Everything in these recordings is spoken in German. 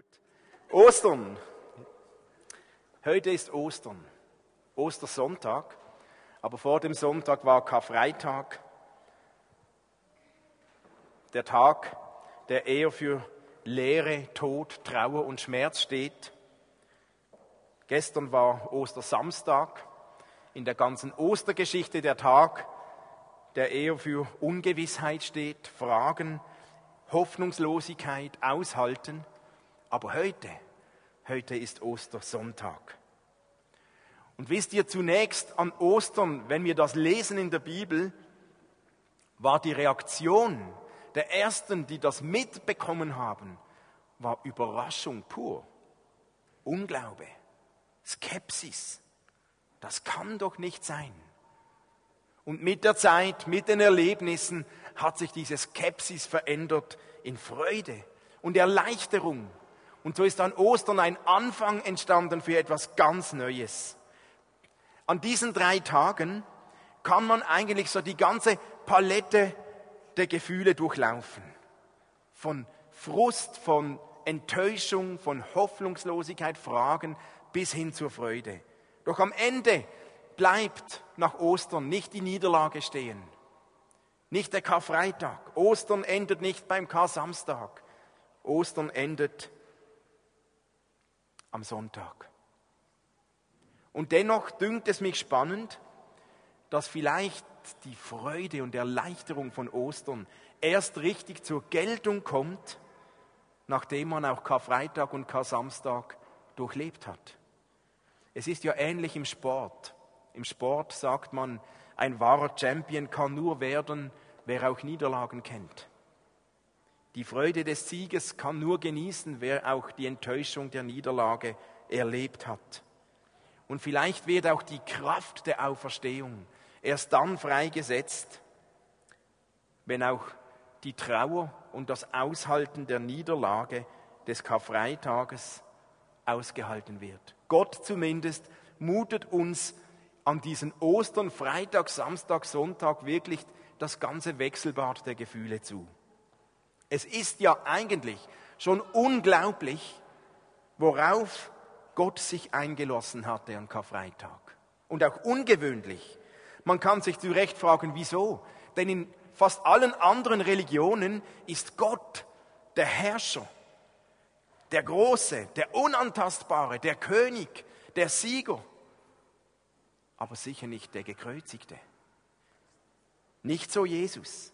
Gut. Ostern. Heute ist Ostern. Ostersonntag. Aber vor dem Sonntag war Karfreitag. Der Tag, der eher für Leere, Tod, Trauer und Schmerz steht. Gestern war Ostersamstag. In der ganzen Ostergeschichte der Tag, der eher für Ungewissheit steht, Fragen, Hoffnungslosigkeit, Aushalten. Aber heute, heute ist Ostersonntag. Und wisst ihr, zunächst an Ostern, wenn wir das lesen in der Bibel, war die Reaktion der Ersten, die das mitbekommen haben, war Überraschung pur. Unglaube, Skepsis. Das kann doch nicht sein. Und mit der Zeit, mit den Erlebnissen hat sich diese Skepsis verändert in Freude und Erleichterung und so ist an Ostern ein Anfang entstanden für etwas ganz Neues. An diesen drei Tagen kann man eigentlich so die ganze Palette der Gefühle durchlaufen. Von Frust, von Enttäuschung, von Hoffnungslosigkeit, Fragen bis hin zur Freude. Doch am Ende bleibt nach Ostern nicht die Niederlage stehen. Nicht der Karfreitag. Ostern endet nicht beim Kar-Samstag. Ostern endet am Sonntag. Und dennoch dünkt es mich spannend, dass vielleicht die Freude und Erleichterung von Ostern erst richtig zur Geltung kommt, nachdem man auch Karfreitag und Kar-Samstag durchlebt hat. Es ist ja ähnlich im Sport. Im Sport sagt man, ein wahrer Champion kann nur werden, wer auch Niederlagen kennt. Die Freude des Sieges kann nur genießen, wer auch die Enttäuschung der Niederlage erlebt hat. Und vielleicht wird auch die Kraft der Auferstehung erst dann freigesetzt, wenn auch die Trauer und das Aushalten der Niederlage des Karfreitages ausgehalten wird. Gott zumindest mutet uns an diesen Ostern, Freitag, Samstag, Sonntag wirklich das ganze Wechselbad der Gefühle zu. Es ist ja eigentlich schon unglaublich, worauf Gott sich eingelassen hatte an Karfreitag. Und auch ungewöhnlich. Man kann sich zu Recht fragen, wieso? Denn in fast allen anderen Religionen ist Gott der Herrscher, der Große, der Unantastbare, der König, der Sieger. Aber sicher nicht der Gekreuzigte. Nicht so Jesus.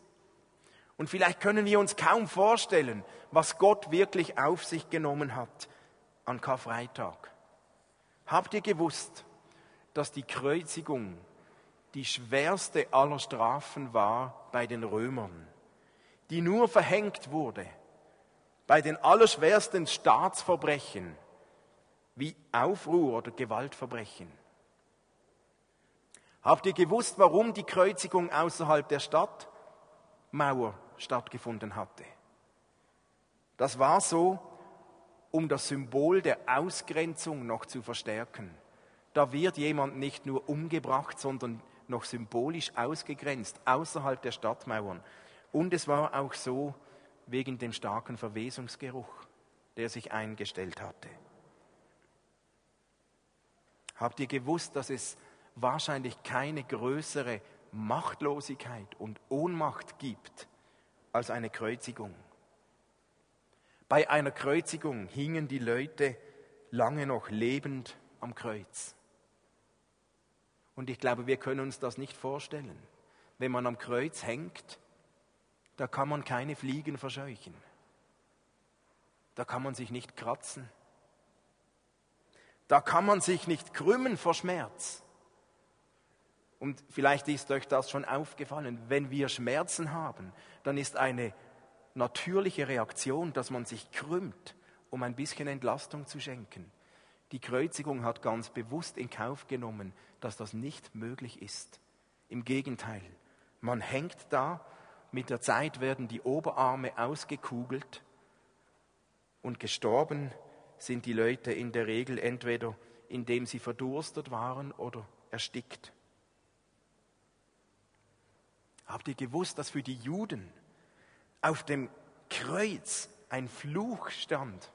Und vielleicht können wir uns kaum vorstellen, was Gott wirklich auf sich genommen hat an Karfreitag. Habt ihr gewusst, dass die Kreuzigung die schwerste aller Strafen war bei den Römern, die nur verhängt wurde bei den allerschwersten Staatsverbrechen wie Aufruhr oder Gewaltverbrechen? Habt ihr gewusst, warum die Kreuzigung außerhalb der Stadtmauer stattgefunden hatte. Das war so, um das Symbol der Ausgrenzung noch zu verstärken. Da wird jemand nicht nur umgebracht, sondern noch symbolisch ausgegrenzt, außerhalb der Stadtmauern. Und es war auch so wegen dem starken Verwesungsgeruch, der sich eingestellt hatte. Habt ihr gewusst, dass es wahrscheinlich keine größere Machtlosigkeit und Ohnmacht gibt als eine Kreuzigung. Bei einer Kreuzigung hingen die Leute lange noch lebend am Kreuz. Und ich glaube, wir können uns das nicht vorstellen. Wenn man am Kreuz hängt, da kann man keine Fliegen verscheuchen. Da kann man sich nicht kratzen. Da kann man sich nicht krümmen vor Schmerz. Und vielleicht ist euch das schon aufgefallen. Wenn wir Schmerzen haben, dann ist eine natürliche Reaktion, dass man sich krümmt, um ein bisschen Entlastung zu schenken. Die Kreuzigung hat ganz bewusst in Kauf genommen, dass das nicht möglich ist. Im Gegenteil, man hängt da, mit der Zeit werden die Oberarme ausgekugelt und gestorben sind die Leute in der Regel entweder indem sie verdurstet waren oder erstickt. Habt ihr gewusst, dass für die Juden auf dem Kreuz ein Fluch stand?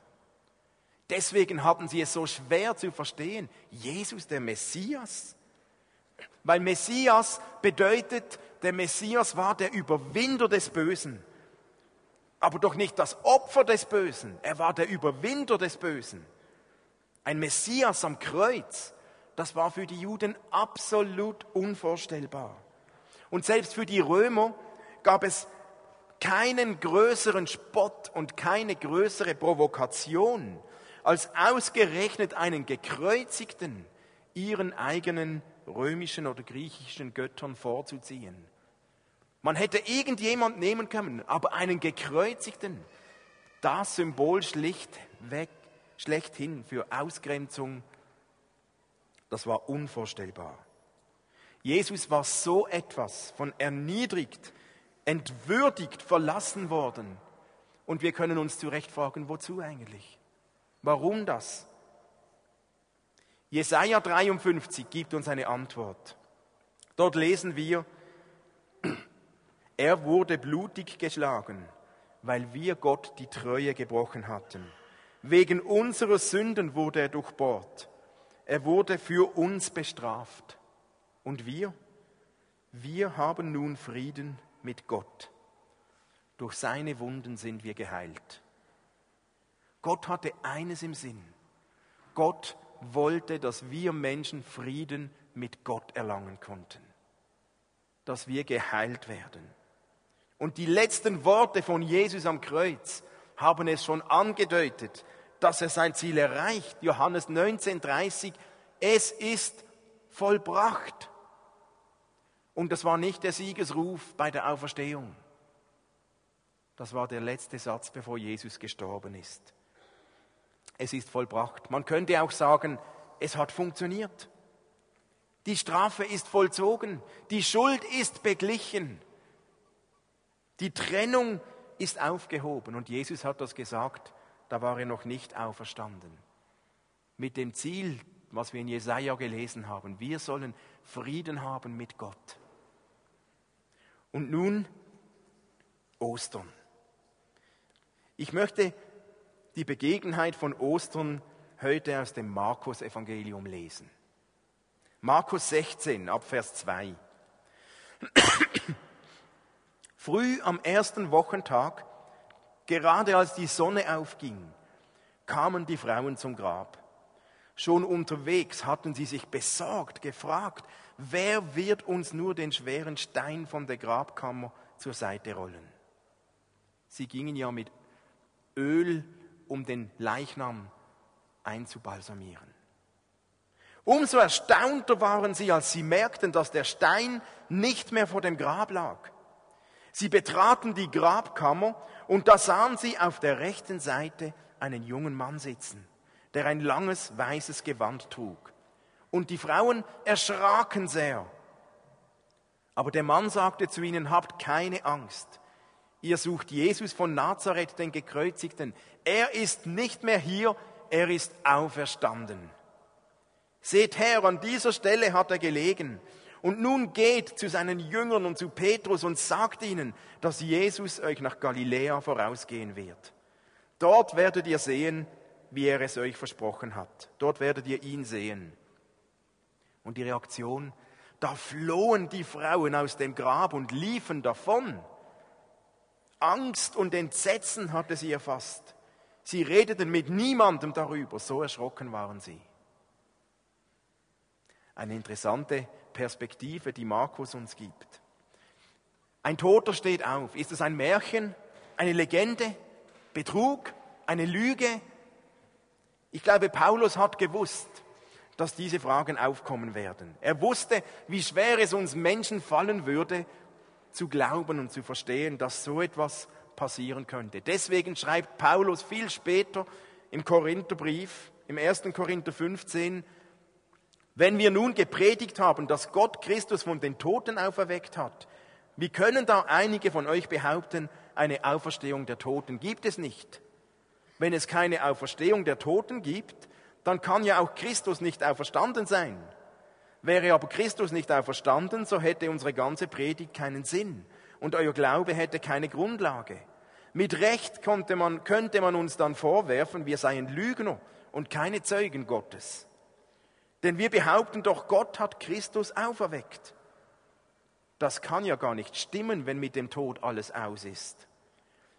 Deswegen hatten sie es so schwer zu verstehen. Jesus, der Messias. Weil Messias bedeutet, der Messias war der Überwinder des Bösen. Aber doch nicht das Opfer des Bösen. Er war der Überwinder des Bösen. Ein Messias am Kreuz, das war für die Juden absolut unvorstellbar. Und selbst für die Römer gab es keinen größeren Spott und keine größere Provokation, als ausgerechnet einen gekreuzigten ihren eigenen römischen oder griechischen Göttern vorzuziehen. Man hätte irgendjemand nehmen können, aber einen gekreuzigten, das Symbol schlichtweg, schlechthin für Ausgrenzung, das war unvorstellbar. Jesus war so etwas von erniedrigt, entwürdigt, verlassen worden. Und wir können uns zu Recht fragen, wozu eigentlich? Warum das? Jesaja 53 gibt uns eine Antwort. Dort lesen wir, er wurde blutig geschlagen, weil wir Gott die Treue gebrochen hatten. Wegen unserer Sünden wurde er durchbohrt. Er wurde für uns bestraft. Und wir? Wir haben nun Frieden mit Gott. Durch seine Wunden sind wir geheilt. Gott hatte eines im Sinn. Gott wollte, dass wir Menschen Frieden mit Gott erlangen konnten. Dass wir geheilt werden. Und die letzten Worte von Jesus am Kreuz haben es schon angedeutet, dass er sein Ziel erreicht. Johannes 19,30, es ist vollbracht. Und das war nicht der Siegesruf bei der Auferstehung. Das war der letzte Satz, bevor Jesus gestorben ist. Es ist vollbracht. Man könnte auch sagen, es hat funktioniert. Die Strafe ist vollzogen. Die Schuld ist beglichen. Die Trennung ist aufgehoben. Und Jesus hat das gesagt, da war er noch nicht auferstanden. Mit dem Ziel, was wir in Jesaja gelesen haben, wir sollen Frieden haben mit Gott. Und nun Ostern. Ich möchte die Begebenheit von Ostern heute aus dem Markus-Evangelium lesen. Markus 16 ab Vers 2. Früh am ersten Wochentag, gerade als die Sonne aufging, kamen die Frauen zum Grab. Schon unterwegs hatten sie sich besorgt gefragt, wer wird uns nur den schweren Stein von der Grabkammer zur Seite rollen? Sie gingen ja mit Öl, um den Leichnam einzubalsamieren. Umso erstaunter waren sie, als sie merkten, dass der Stein nicht mehr vor dem Grab lag. Sie betraten die Grabkammer und da sahen sie auf der rechten Seite einen jungen Mann sitzen, der ein langes weißes Gewand trug. Und die Frauen erschraken sehr. Aber der Mann sagte zu ihnen, habt keine Angst. Ihr sucht Jesus von Nazareth, den Gekreuzigten. Er ist nicht mehr hier, er ist auferstanden. Seht her, an dieser Stelle hat er gelegen. Und nun geht zu seinen Jüngern und zu Petrus und sagt ihnen, dass Jesus euch nach Galiläa vorausgehen wird. Dort werdet ihr sehen, wie er es euch versprochen hat. Dort werdet ihr ihn sehen. Und die Reaktion, da flohen die Frauen aus dem Grab und liefen davon. Angst und Entsetzen hatte sie erfasst. Sie redeten mit niemandem darüber, so erschrocken waren sie. Eine interessante Perspektive, die Markus uns gibt. Ein Toter steht auf. Ist es ein Märchen, eine Legende, Betrug, eine Lüge? Ich glaube, Paulus hat gewusst, dass diese Fragen aufkommen werden. Er wusste, wie schwer es uns Menschen fallen würde, zu glauben und zu verstehen, dass so etwas passieren könnte. Deswegen schreibt Paulus viel später im Korintherbrief, im 1. Korinther 15, wenn wir nun gepredigt haben, dass Gott Christus von den Toten auferweckt hat, wie können da einige von euch behaupten, eine Auferstehung der Toten gibt es nicht? Wenn es keine Auferstehung der Toten gibt, dann kann ja auch Christus nicht auferstanden sein. Wäre aber Christus nicht auferstanden, so hätte unsere ganze Predigt keinen Sinn und euer Glaube hätte keine Grundlage. Mit Recht konnte man, könnte man uns dann vorwerfen, wir seien Lügner und keine Zeugen Gottes. Denn wir behaupten doch, Gott hat Christus auferweckt. Das kann ja gar nicht stimmen, wenn mit dem Tod alles aus ist.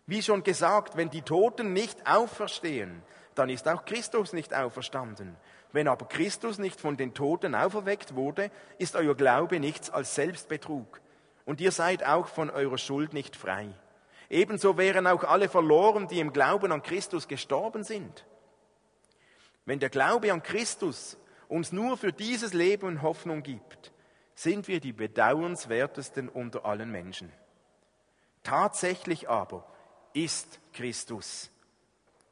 Wie schon gesagt, wenn die Toten nicht auferstehen, dann ist auch Christus nicht auferstanden. Wenn aber Christus nicht von den Toten auferweckt wurde, ist euer Glaube nichts als Selbstbetrug. Und ihr seid auch von eurer Schuld nicht frei. Ebenso wären auch alle verloren, die im Glauben an Christus gestorben sind. Wenn der Glaube an Christus uns nur für dieses Leben Hoffnung gibt, sind wir die bedauernswertesten unter allen Menschen. Tatsächlich aber ist Christus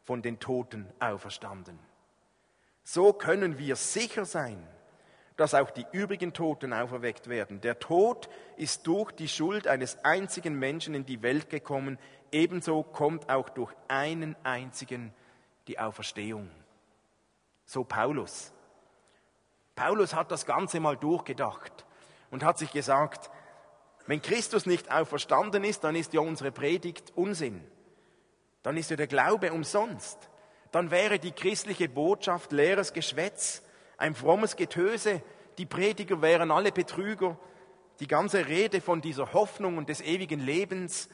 von den Toten auferstanden. So können wir sicher sein, dass auch die übrigen Toten auferweckt werden. Der Tod ist durch die Schuld eines einzigen Menschen in die Welt gekommen, ebenso kommt auch durch einen einzigen die Auferstehung. So Paulus. Paulus hat das Ganze mal durchgedacht und hat sich gesagt, wenn Christus nicht auferstanden ist, dann ist ja unsere Predigt Unsinn. Dann ist ja der Glaube umsonst. Dann wäre die christliche Botschaft leeres Geschwätz, ein frommes Getöse. Die Prediger wären alle Betrüger. Die ganze Rede von dieser Hoffnung und des ewigen Lebens,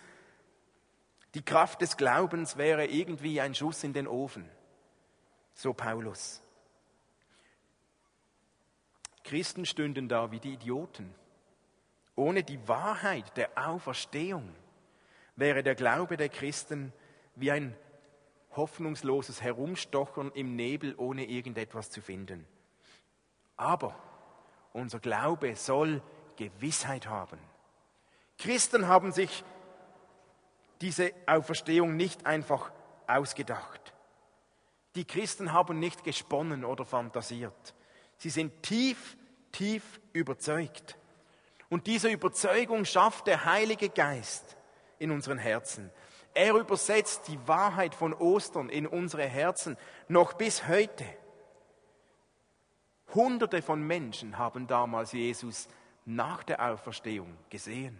die Kraft des Glaubens wäre irgendwie ein Schuss in den Ofen. So Paulus. Christen stünden da wie die Idioten. Ohne die Wahrheit der Auferstehung wäre der Glaube der Christen wie ein hoffnungsloses Herumstochern im Nebel, ohne irgendetwas zu finden. Aber unser Glaube soll Gewissheit haben. Christen haben sich diese Auferstehung nicht einfach ausgedacht. Die Christen haben nicht gesponnen oder fantasiert. Sie sind tief, tief überzeugt. Und diese Überzeugung schafft der Heilige Geist in unseren Herzen. Er übersetzt die Wahrheit von Ostern in unsere Herzen noch bis heute. Hunderte von Menschen haben damals Jesus nach der Auferstehung gesehen.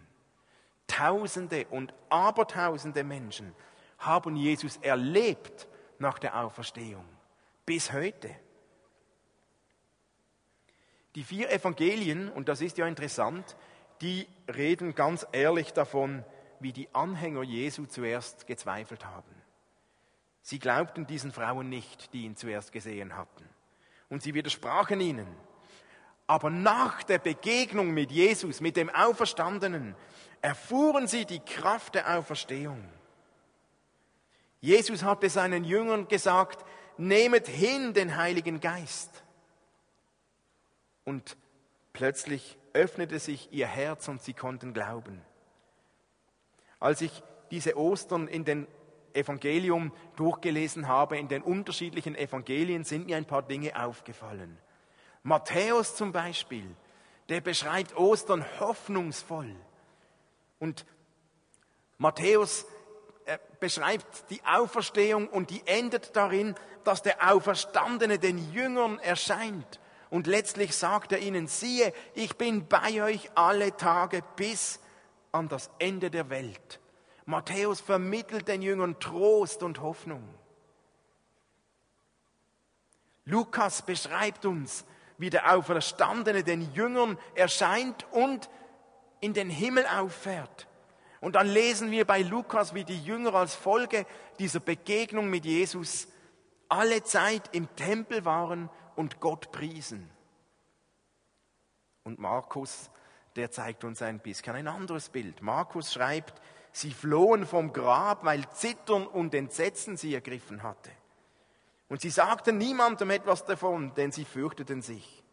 Tausende und Abertausende Menschen haben Jesus erlebt nach der Auferstehung. Bis heute. Die vier Evangelien, und das ist ja interessant, die reden ganz ehrlich davon, wie die Anhänger Jesu zuerst gezweifelt haben. Sie glaubten diesen Frauen nicht, die ihn zuerst gesehen hatten. Und sie widersprachen ihnen. Aber nach der Begegnung mit Jesus, mit dem Auferstandenen, erfuhren sie die Kraft der Auferstehung. Jesus hatte seinen Jüngern gesagt, nehmet hin den Heiligen Geist und plötzlich öffnete sich ihr Herz und sie konnten glauben. Als ich diese Ostern in den Evangelium durchgelesen habe, in den unterschiedlichen Evangelien, sind mir ein paar Dinge aufgefallen. Matthäus zum Beispiel, der beschreibt Ostern hoffnungsvoll. Und Matthäus äh, beschreibt die Auferstehung und die endet darin, dass der Auferstandene den Jüngern erscheint und letztlich sagt er ihnen, siehe, ich bin bei euch alle Tage bis an das Ende der Welt. Matthäus vermittelt den Jüngern Trost und Hoffnung. Lukas beschreibt uns, wie der Auferstandene den Jüngern erscheint und in den Himmel auffährt. Und dann lesen wir bei Lukas, wie die Jünger als Folge dieser Begegnung mit Jesus alle Zeit im Tempel waren und Gott priesen. Und Markus, der zeigt uns ein bisschen ein anderes Bild. Markus schreibt, sie flohen vom Grab, weil Zittern und Entsetzen sie ergriffen hatte. Und sie sagten niemandem etwas davon, denn sie fürchteten sich.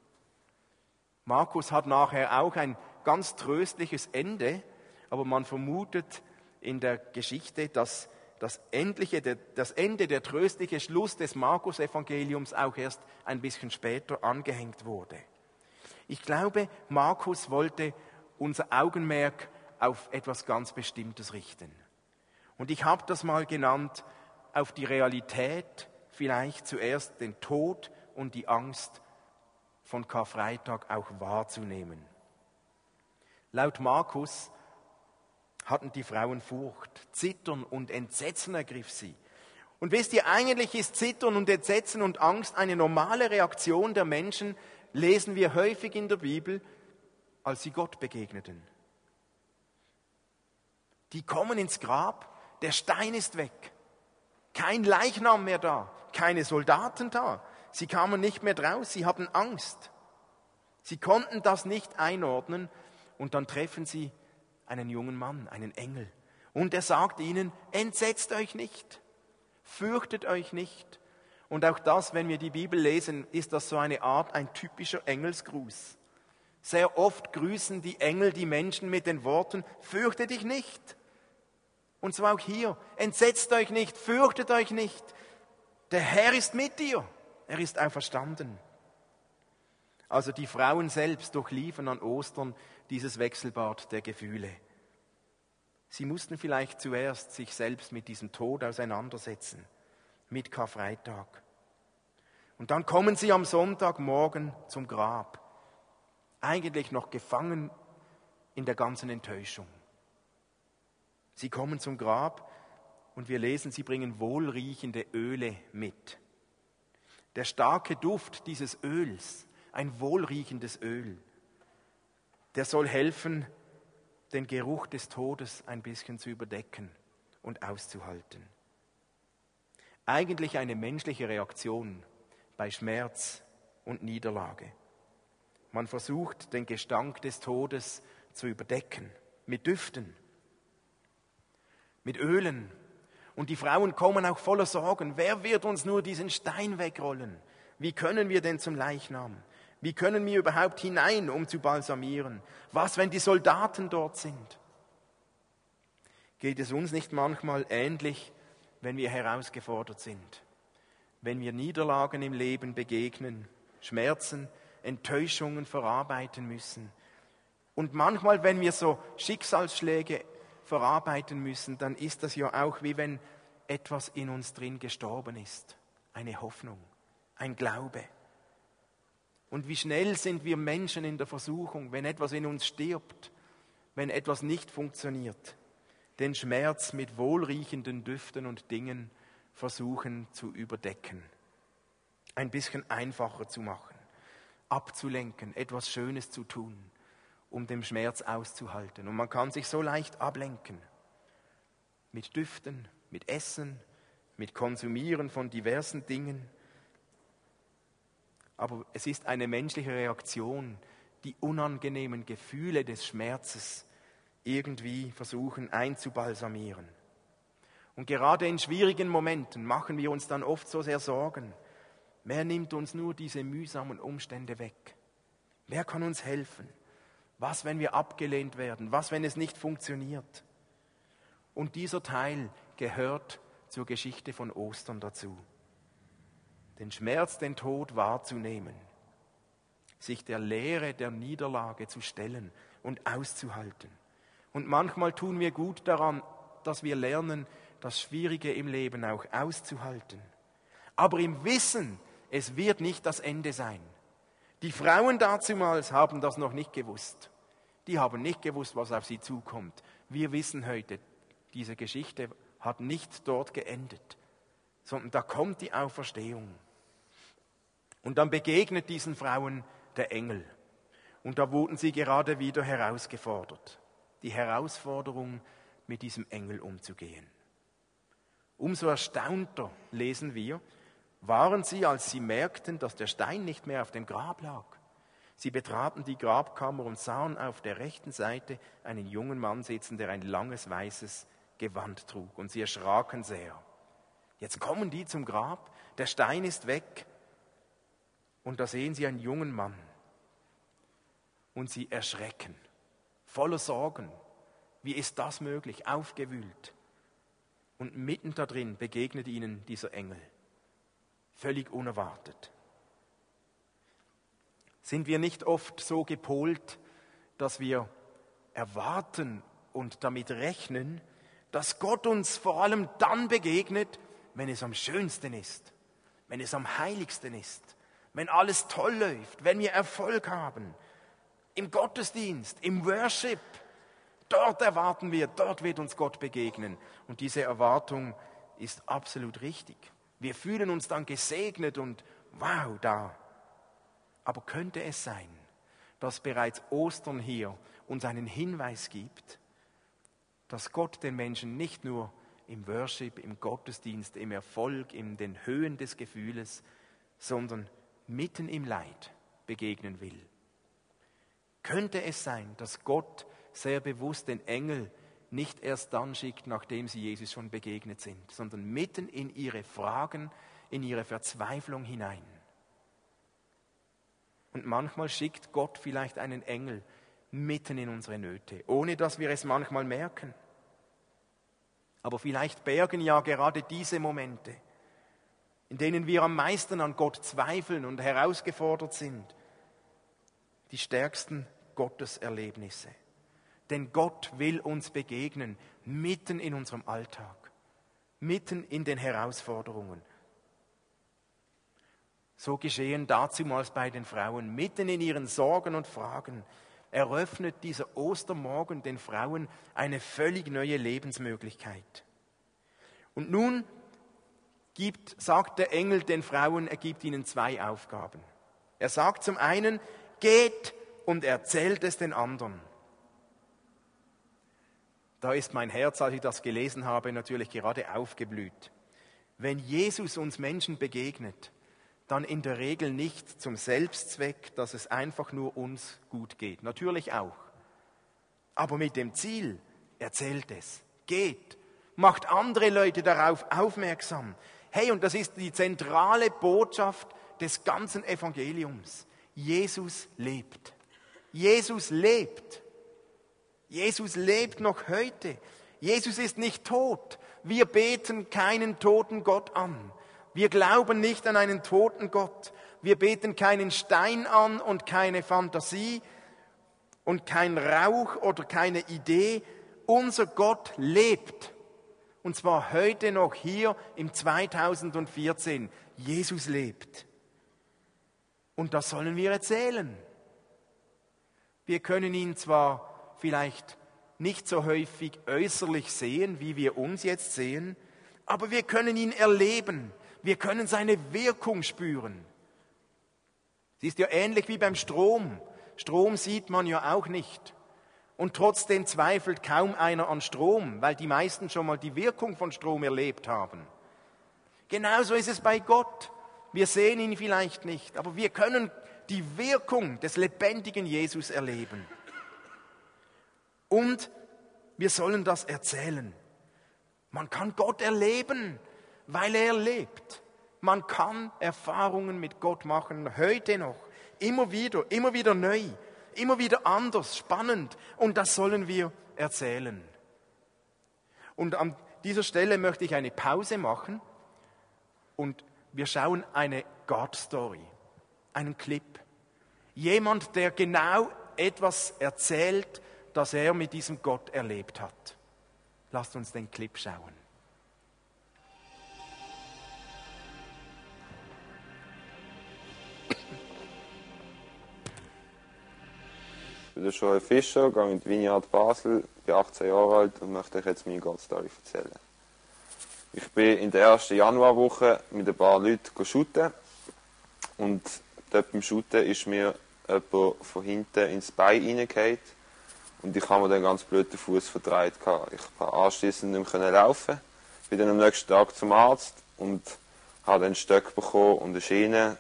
Markus hat nachher auch ein ganz tröstliches Ende, aber man vermutet in der Geschichte, dass das, endliche, das Ende, der tröstliche Schluss des Markus-Evangeliums auch erst ein bisschen später angehängt wurde. Ich glaube, Markus wollte unser Augenmerk auf etwas ganz Bestimmtes richten. Und ich habe das mal genannt, auf die Realität, vielleicht zuerst den Tod und die Angst von Karfreitag auch wahrzunehmen. Laut Markus hatten die Frauen Furcht. Zittern und Entsetzen ergriff sie. Und wisst ihr, eigentlich ist Zittern und Entsetzen und Angst eine normale Reaktion der Menschen, lesen wir häufig in der Bibel, als sie Gott begegneten. Die kommen ins Grab, der Stein ist weg, kein Leichnam mehr da, keine Soldaten da, sie kamen nicht mehr draus, sie hatten Angst. Sie konnten das nicht einordnen und dann treffen sie einen jungen Mann, einen Engel. Und er sagt ihnen, entsetzt euch nicht, fürchtet euch nicht. Und auch das, wenn wir die Bibel lesen, ist das so eine Art, ein typischer Engelsgruß. Sehr oft grüßen die Engel die Menschen mit den Worten, fürchte dich nicht. Und so auch hier, entsetzt euch nicht, fürchtet euch nicht. Der Herr ist mit dir, er ist auferstanden. Also die Frauen selbst durchliefen an Ostern dieses Wechselbad der Gefühle. Sie mussten vielleicht zuerst sich selbst mit diesem Tod auseinandersetzen, mit Karfreitag. Und dann kommen sie am Sonntagmorgen zum Grab, eigentlich noch gefangen in der ganzen Enttäuschung. Sie kommen zum Grab und wir lesen, sie bringen wohlriechende Öle mit. Der starke Duft dieses Öls, ein wohlriechendes Öl, der soll helfen, den Geruch des Todes ein bisschen zu überdecken und auszuhalten. Eigentlich eine menschliche Reaktion bei Schmerz und Niederlage. Man versucht, den Gestank des Todes zu überdecken mit Düften, mit Ölen. Und die Frauen kommen auch voller Sorgen. Wer wird uns nur diesen Stein wegrollen? Wie können wir denn zum Leichnam? Wie können wir überhaupt hinein, um zu balsamieren? Was, wenn die Soldaten dort sind? Geht es uns nicht manchmal ähnlich, wenn wir herausgefordert sind? Wenn wir Niederlagen im Leben begegnen, Schmerzen, Enttäuschungen verarbeiten müssen? Und manchmal, wenn wir so Schicksalsschläge verarbeiten müssen, dann ist das ja auch wie wenn etwas in uns drin gestorben ist. Eine Hoffnung, ein Glaube. Und wie schnell sind wir Menschen in der Versuchung, wenn etwas in uns stirbt, wenn etwas nicht funktioniert, den Schmerz mit wohlriechenden Düften und Dingen versuchen zu überdecken, ein bisschen einfacher zu machen, abzulenken, etwas Schönes zu tun, um den Schmerz auszuhalten. Und man kann sich so leicht ablenken mit Düften, mit Essen, mit Konsumieren von diversen Dingen aber es ist eine menschliche Reaktion, die unangenehmen Gefühle des Schmerzes irgendwie versuchen einzubalsamieren. Und gerade in schwierigen Momenten machen wir uns dann oft so sehr Sorgen. Wer nimmt uns nur diese mühsamen Umstände weg? Wer kann uns helfen? Was, wenn wir abgelehnt werden? Was, wenn es nicht funktioniert? Und dieser Teil gehört zur Geschichte von Ostern dazu den Schmerz, den Tod wahrzunehmen, sich der Lehre der Niederlage zu stellen und auszuhalten. Und manchmal tun wir gut daran, dass wir lernen, das Schwierige im Leben auch auszuhalten. Aber im Wissen, es wird nicht das Ende sein. Die Frauen dazumals haben das noch nicht gewusst. Die haben nicht gewusst, was auf sie zukommt. Wir wissen heute, diese Geschichte hat nicht dort geendet, sondern da kommt die Auferstehung. Und dann begegnet diesen Frauen der Engel. Und da wurden sie gerade wieder herausgefordert. Die Herausforderung, mit diesem Engel umzugehen. Umso erstaunter lesen wir, waren sie, als sie merkten, dass der Stein nicht mehr auf dem Grab lag. Sie betraten die Grabkammer und sahen auf der rechten Seite einen jungen Mann sitzen, der ein langes weißes Gewand trug. Und sie erschraken sehr. Jetzt kommen die zum Grab, der Stein ist weg und da sehen sie einen jungen Mann und sie erschrecken, voller Sorgen. Wie ist das möglich? Aufgewühlt. Und mitten da drin begegnet ihnen dieser Engel, völlig unerwartet. Sind wir nicht oft so gepolt, dass wir erwarten und damit rechnen, dass Gott uns vor allem dann begegnet, wenn es am schönsten ist, wenn es am heiligsten ist, wenn alles toll läuft, wenn wir Erfolg haben, im Gottesdienst, im Worship, dort erwarten wir, dort wird uns Gott begegnen. Und diese Erwartung ist absolut richtig. Wir fühlen uns dann gesegnet und wow, da. Aber könnte es sein, dass bereits Ostern hier uns einen Hinweis gibt, dass Gott den Menschen nicht nur im Worship, im Gottesdienst, im Erfolg, in den Höhen des Gefühles, sondern mitten im Leid begegnen will. Könnte es sein, dass Gott sehr bewusst den Engel nicht erst dann schickt, nachdem sie Jesus schon begegnet sind, sondern mitten in ihre Fragen, in ihre Verzweiflung hinein. Und manchmal schickt Gott vielleicht einen Engel mitten in unsere Nöte, ohne dass wir es manchmal merken. Aber vielleicht bergen ja gerade diese Momente, in denen wir am meisten an Gott zweifeln und herausgefordert sind, die stärksten Gotteserlebnisse. Denn Gott will uns begegnen, mitten in unserem Alltag, mitten in den Herausforderungen. So geschehen dazumals bei den Frauen, mitten in ihren Sorgen und Fragen, eröffnet dieser Ostermorgen den Frauen eine völlig neue Lebensmöglichkeit. Und nun gibt, sagt der Engel den Frauen, er gibt ihnen zwei Aufgaben. Er sagt zum einen, geht und erzählt es den anderen. Da ist mein Herz, als ich das gelesen habe, natürlich gerade aufgeblüht. Wenn Jesus uns Menschen begegnet, dann in der Regel nicht zum Selbstzweck, dass es einfach nur uns gut geht. Natürlich auch. Aber mit dem Ziel, erzählt es, geht, macht andere Leute darauf aufmerksam. Hey, und das ist die zentrale Botschaft des ganzen Evangeliums. Jesus lebt. Jesus lebt. Jesus lebt noch heute. Jesus ist nicht tot. Wir beten keinen toten Gott an. Wir glauben nicht an einen toten Gott. Wir beten keinen Stein an und keine Fantasie und kein Rauch oder keine Idee. Unser Gott lebt. Und zwar heute noch hier im 2014. Jesus lebt. Und das sollen wir erzählen. Wir können ihn zwar vielleicht nicht so häufig äußerlich sehen, wie wir uns jetzt sehen, aber wir können ihn erleben. Wir können seine Wirkung spüren. Sie ist ja ähnlich wie beim Strom. Strom sieht man ja auch nicht. Und trotzdem zweifelt kaum einer an Strom, weil die meisten schon mal die Wirkung von Strom erlebt haben. Genauso ist es bei Gott. Wir sehen ihn vielleicht nicht, aber wir können die Wirkung des lebendigen Jesus erleben. Und wir sollen das erzählen. Man kann Gott erleben, weil er lebt. Man kann Erfahrungen mit Gott machen, heute noch, immer wieder, immer wieder neu, immer wieder anders, spannend. Und das sollen wir erzählen. Und an dieser Stelle möchte ich eine Pause machen und wir schauen eine God-Story, einen Clip. Jemand, der genau etwas erzählt, das er mit diesem Gott erlebt hat. Lasst uns den Clip schauen. Ich bin Joel Fischer, gehe mit Vineyard Basel, bin 18 Jahre alt und möchte euch jetzt meine Gott-Story erzählen. Ich bin in der ersten Januarwoche mit ein paar Leuten shooten und dort beim Shooten ist mir jemand von hinten ins Bein reingefallen und ich habe mir dann ganz blöd den Fuß verdreht. Ich konnte anschließend nicht mehr laufen. Bin dann am nächsten Tag zum Arzt und habe dann einen Stock bekommen und eine Schiene,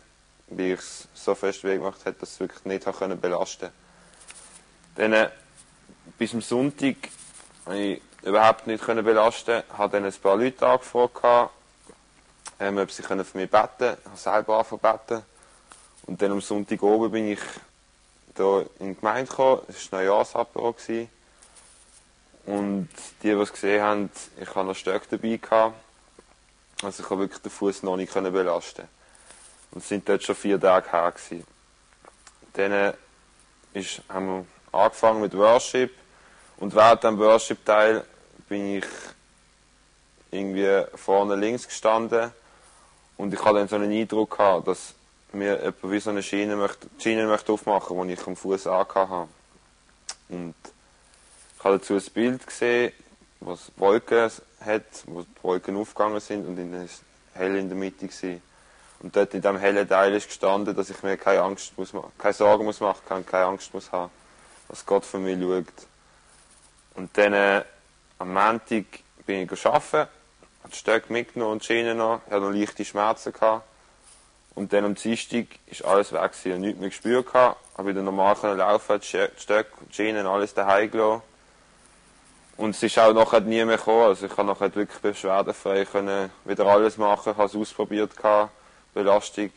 wie ich es so fest weggemacht habe, dass es wirklich nicht belasten konnte. Dann, bis zum Sonntag konnte ich überhaupt nicht belasten. Ich habe dann ein paar Leute angefragt, ähm, ob sie für mich beten können. Ich habe selber angefangen Und dann am Sonntag oben bin ich hier in die Gemeinde gekommen. Es war Neujahrsapero. Und die, die es gesehen haben, ich hatte noch Stöcke dabei. Gehabt. Also ich konnte wirklich den Fuß noch nicht belasten. Und es sind dort schon vier Tage her. Gewesen. Dann ist, haben wir angefangen mit Worship. Und während dem Worship-Teil bin ich irgendwie vorne links gestanden. Und ich hatte dann so einen Eindruck gehabt, dass mir etwa wie so eine Schiene möchte, Schiene möchte aufmachen, die ich am Fuß habe. Und ich Ich habe dazu ein Bild gesehen, was Wolken hat, wo die Wolken aufgegangen sind und in der hell in der Mitte war. Und dort in diesem hellen Teil ist gestanden, dass ich mir keine Angst muss, keine Sorgen muss machen kann, keine Angst muss haben, dass Gott für mich schaut. Und dann äh, am Montag bin ich arbeiten, habe die Stöcke mitgenommen und die Schienen noch, ich hatte noch leichte Schmerzen. Gehabt. Und dann am Dienstag ist alles weg ich nichts mehr gespürt gehabt, habe wieder normal können laufen, die Stöcke, die Schienen, alles daheim gelassen. Und es ist auch nachher nie mehr gekommen, also ich konnte nachher wirklich beschwerdefrei können wieder alles machen, ich habe es ausprobiert gehabt, Belastung,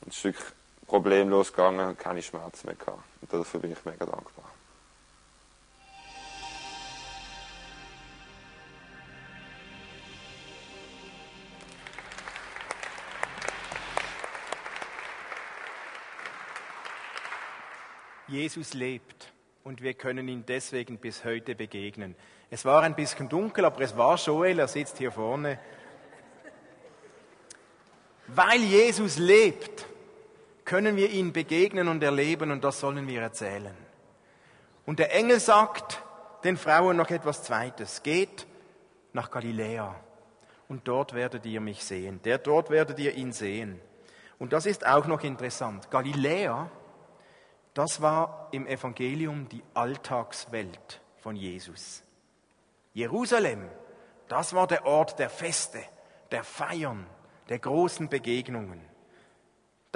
und es ist wirklich problemlos gegangen und keine Schmerzen mehr gehabt. Und dafür bin ich mega dankbar. Jesus lebt und wir können ihn deswegen bis heute begegnen. Es war ein bisschen dunkel, aber es war Joel, er sitzt hier vorne. Weil Jesus lebt, können wir ihn begegnen und erleben und das sollen wir erzählen. Und der Engel sagt den Frauen noch etwas Zweites. Geht nach Galiläa und dort werdet ihr mich sehen. Der dort werdet ihr ihn sehen. Und das ist auch noch interessant. Galiläa das war im Evangelium die Alltagswelt von Jesus. Jerusalem, das war der Ort der Feste, der Feiern, der großen Begegnungen.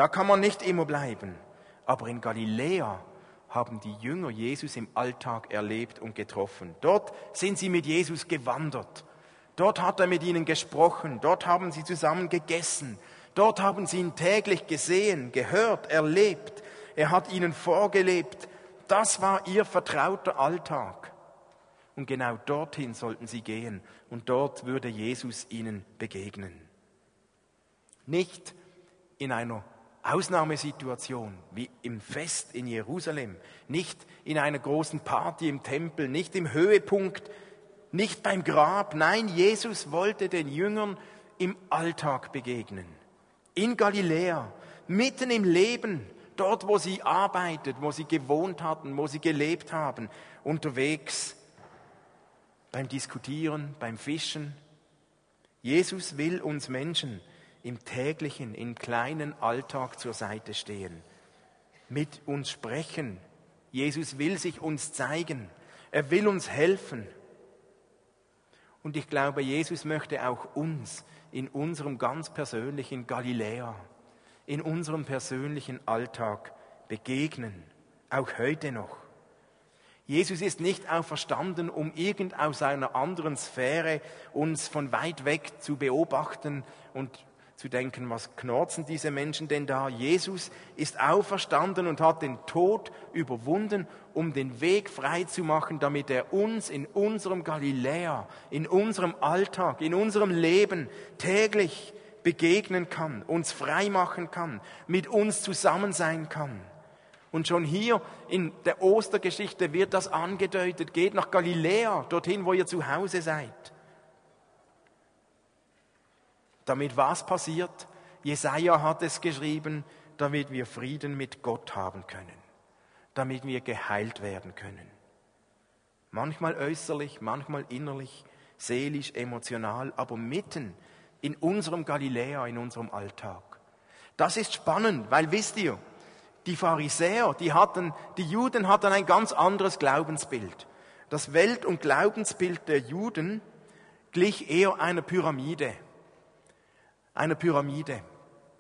Da kann man nicht immer bleiben. Aber in Galiläa haben die Jünger Jesus im Alltag erlebt und getroffen. Dort sind sie mit Jesus gewandert. Dort hat er mit ihnen gesprochen. Dort haben sie zusammen gegessen. Dort haben sie ihn täglich gesehen, gehört, erlebt. Er hat ihnen vorgelebt. Das war ihr vertrauter Alltag. Und genau dorthin sollten sie gehen. Und dort würde Jesus ihnen begegnen. Nicht in einer Ausnahmesituation wie im Fest in Jerusalem, nicht in einer großen Party im Tempel, nicht im Höhepunkt, nicht beim Grab. Nein, Jesus wollte den Jüngern im Alltag begegnen. In Galiläa, mitten im Leben, dort, wo sie arbeitet, wo sie gewohnt hatten, wo sie gelebt haben, unterwegs, beim Diskutieren, beim Fischen. Jesus will uns Menschen im täglichen, im kleinen Alltag zur Seite stehen, mit uns sprechen. Jesus will sich uns zeigen. Er will uns helfen. Und ich glaube, Jesus möchte auch uns in unserem ganz persönlichen Galiläa in unserem persönlichen Alltag begegnen, auch heute noch. Jesus ist nicht auferstanden, um irgend aus einer anderen Sphäre uns von weit weg zu beobachten und zu denken, was knorzen diese Menschen denn da? Jesus ist auferstanden und hat den Tod überwunden, um den Weg frei zu machen, damit er uns in unserem Galiläa, in unserem Alltag, in unserem Leben täglich begegnen kann, uns frei machen kann, mit uns zusammen sein kann. Und schon hier in der Ostergeschichte wird das angedeutet. Geht nach Galiläa, dorthin, wo ihr zu Hause seid. Damit was passiert? Jesaja hat es geschrieben, damit wir Frieden mit Gott haben können. Damit wir geheilt werden können. Manchmal äußerlich, manchmal innerlich, seelisch, emotional, aber mitten in unserem Galiläa, in unserem Alltag. Das ist spannend, weil wisst ihr, die Pharisäer, die hatten, die Juden hatten ein ganz anderes Glaubensbild. Das Welt- und Glaubensbild der Juden glich eher einer Pyramide. Einer Pyramide.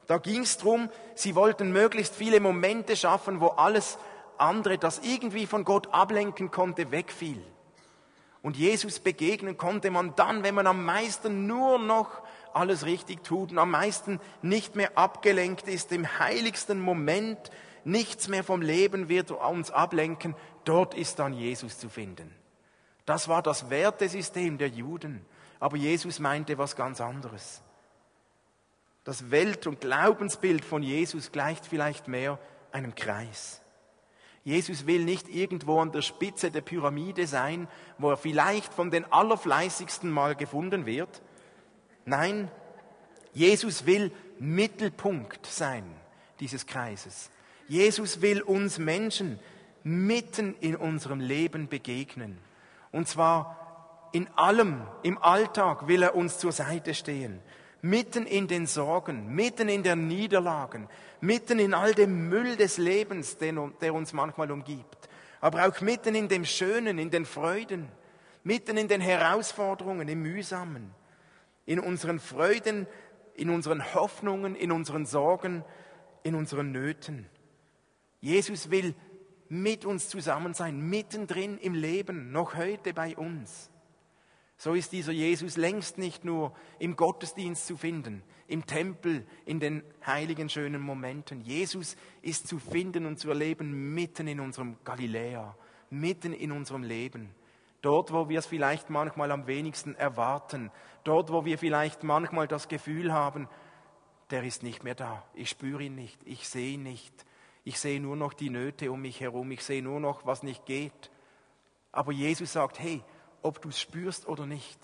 Da ging es darum, sie wollten möglichst viele Momente schaffen, wo alles andere, das irgendwie von Gott ablenken konnte, wegfiel. Und Jesus begegnen konnte man dann, wenn man am meisten nur noch alles richtig tut und am meisten nicht mehr abgelenkt ist, im heiligsten Moment, nichts mehr vom Leben wird uns ablenken, dort ist dann Jesus zu finden. Das war das Wertesystem der Juden. Aber Jesus meinte was ganz anderes. Das Welt- und Glaubensbild von Jesus gleicht vielleicht mehr einem Kreis. Jesus will nicht irgendwo an der Spitze der Pyramide sein, wo er vielleicht von den Allerfleißigsten mal gefunden wird, Nein, Jesus will Mittelpunkt sein dieses Kreises. Jesus will uns Menschen mitten in unserem Leben begegnen Und zwar in allem, im Alltag will er uns zur Seite stehen. Mitten in den Sorgen, mitten in den Niederlagen, mitten in all dem Müll des Lebens, der uns manchmal umgibt. Aber auch mitten in dem Schönen, in den Freuden, mitten in den Herausforderungen, im Mühsamen, in unseren Freuden, in unseren Hoffnungen, in unseren Sorgen, in unseren Nöten. Jesus will mit uns zusammen sein, mittendrin im Leben, noch heute bei uns. So ist dieser Jesus längst nicht nur im Gottesdienst zu finden, im Tempel, in den heiligen schönen Momenten. Jesus ist zu finden und zu erleben mitten in unserem Galiläa, mitten in unserem Leben. Dort, wo wir es vielleicht manchmal am wenigsten erwarten, dort, wo wir vielleicht manchmal das Gefühl haben, der ist nicht mehr da, ich spüre ihn nicht, ich sehe ihn nicht, ich sehe nur noch die Nöte um mich herum, ich sehe nur noch, was nicht geht. Aber Jesus sagt, hey, ob du es spürst oder nicht,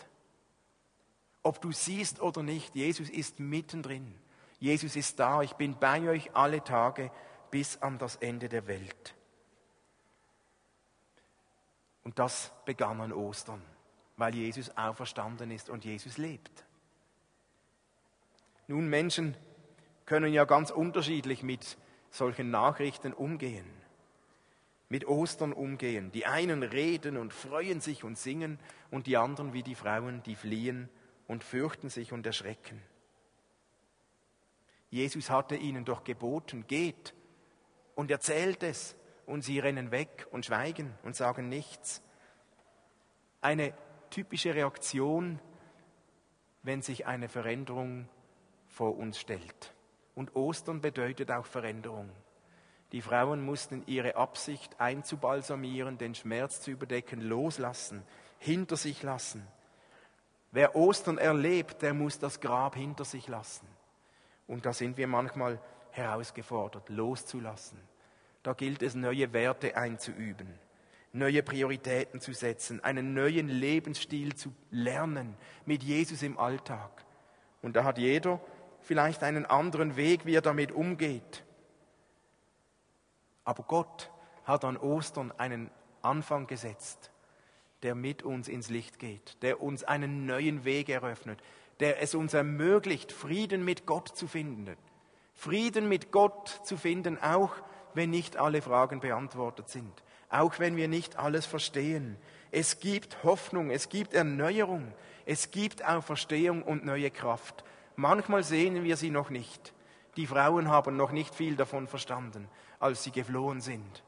ob du siehst oder nicht, Jesus ist mittendrin. Jesus ist da, ich bin bei euch alle Tage bis an das Ende der Welt. Und das begann an Ostern, weil Jesus auferstanden ist und Jesus lebt. Nun, Menschen können ja ganz unterschiedlich mit solchen Nachrichten umgehen, mit Ostern umgehen. Die einen reden und freuen sich und singen und die anderen wie die Frauen, die fliehen und fürchten sich und erschrecken. Jesus hatte ihnen doch geboten, geht und erzählt es und sie rennen weg und schweigen und sagen nichts. Eine typische Reaktion, wenn sich eine Veränderung vor uns stellt. Und Ostern bedeutet auch Veränderung. Die Frauen mussten ihre Absicht einzubalsamieren, den Schmerz zu überdecken, loslassen, hinter sich lassen. Wer Ostern erlebt, der muss das Grab hinter sich lassen. Und da sind wir manchmal herausgefordert, loszulassen. Da gilt es, neue Werte einzuüben, neue Prioritäten zu setzen, einen neuen Lebensstil zu lernen mit Jesus im Alltag. Und da hat jeder vielleicht einen anderen Weg, wie er damit umgeht. Aber Gott hat an Ostern einen Anfang gesetzt, der mit uns ins Licht geht, der uns einen neuen Weg eröffnet, der es uns ermöglicht, Frieden mit Gott zu finden. Frieden mit Gott zu finden, auch wenn nicht alle Fragen beantwortet sind, auch wenn wir nicht alles verstehen. Es gibt Hoffnung, es gibt Erneuerung, es gibt Auferstehung und neue Kraft. Manchmal sehen wir sie noch nicht. Die Frauen haben noch nicht viel davon verstanden, als sie geflohen sind.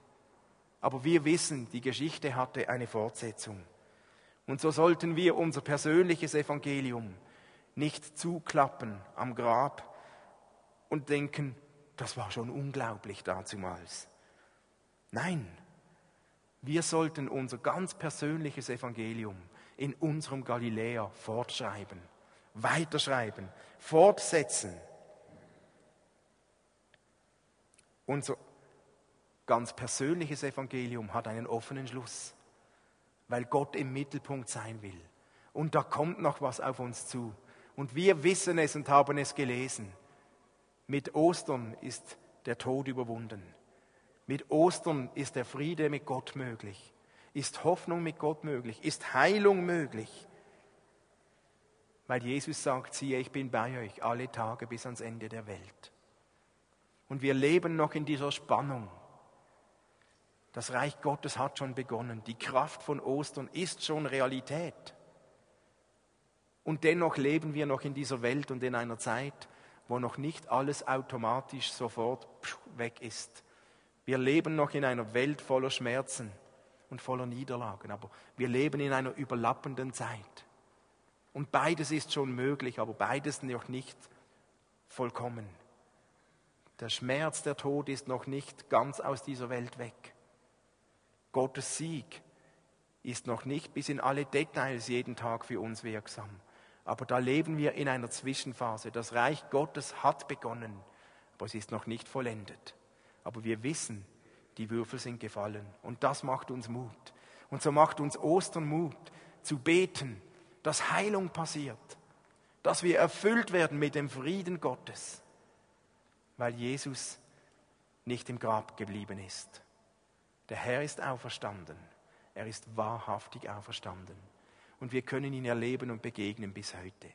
Aber wir wissen, die Geschichte hatte eine Fortsetzung. Und so sollten wir unser persönliches Evangelium nicht zuklappen am Grab und denken, das war schon unglaublich dazumals. Nein, wir sollten unser ganz persönliches Evangelium in unserem Galiläa fortschreiben weiterschreiben, fortsetzen. Unser ganz persönliches Evangelium hat einen offenen Schluss, weil Gott im Mittelpunkt sein will. Und da kommt noch was auf uns zu. Und wir wissen es und haben es gelesen. Mit Ostern ist der Tod überwunden. Mit Ostern ist der Friede mit Gott möglich. Ist Hoffnung mit Gott möglich. Ist Heilung möglich. Weil Jesus sagt, siehe, ich bin bei euch alle Tage bis ans Ende der Welt. Und wir leben noch in dieser Spannung. Das Reich Gottes hat schon begonnen. Die Kraft von Ostern ist schon Realität. Und dennoch leben wir noch in dieser Welt und in einer Zeit, wo noch nicht alles automatisch sofort weg ist. Wir leben noch in einer Welt voller Schmerzen und voller Niederlagen, aber wir leben in einer überlappenden Zeit. Und beides ist schon möglich, aber beides noch nicht vollkommen. Der Schmerz, der Tod ist noch nicht ganz aus dieser Welt weg. Gottes Sieg ist noch nicht bis in alle Details jeden Tag für uns wirksam. Aber da leben wir in einer Zwischenphase. Das Reich Gottes hat begonnen, aber es ist noch nicht vollendet. Aber wir wissen, die Würfel sind gefallen. Und das macht uns Mut. Und so macht uns Ostern Mut, zu beten, dass Heilung passiert, dass wir erfüllt werden mit dem Frieden Gottes, weil Jesus nicht im Grab geblieben ist. Der Herr ist auferstanden. Er ist wahrhaftig auferstanden. Und wir können ihn erleben und begegnen bis heute.